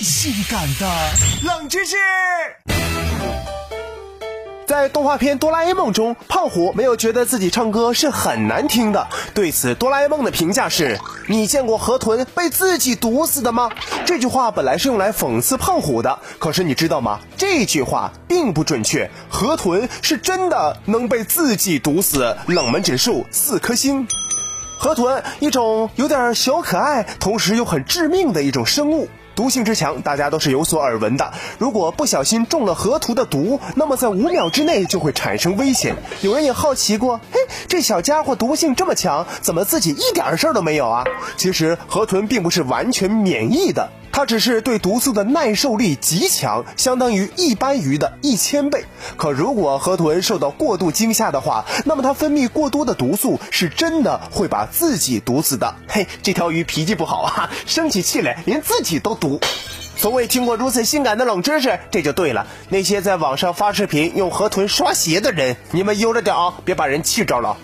性感的冷知识。在动画片《哆啦 A 梦》中，胖虎没有觉得自己唱歌是很难听的。对此，哆啦 A 梦的评价是：“你见过河豚被自己毒死的吗？”这句话本来是用来讽刺胖虎的，可是你知道吗？这句话并不准确，河豚是真的能被自己毒死。冷门指数四颗星。河豚，一种有点小可爱，同时又很致命的一种生物。毒性之强，大家都是有所耳闻的。如果不小心中了河豚的毒，那么在五秒之内就会产生危险。有人也好奇过，这小家伙毒性这么强，怎么自己一点事儿都没有啊？其实河豚并不是完全免疫的。它只是对毒素的耐受力极强，相当于一般鱼的一千倍。可如果河豚受到过度惊吓的话，那么它分泌过多的毒素是真的会把自己毒死的。嘿，这条鱼脾气不好啊，生起气来连自己都毒。从未听过如此性感的冷知识，这就对了。那些在网上发视频用河豚刷鞋的人，你们悠着点啊，别把人气着了。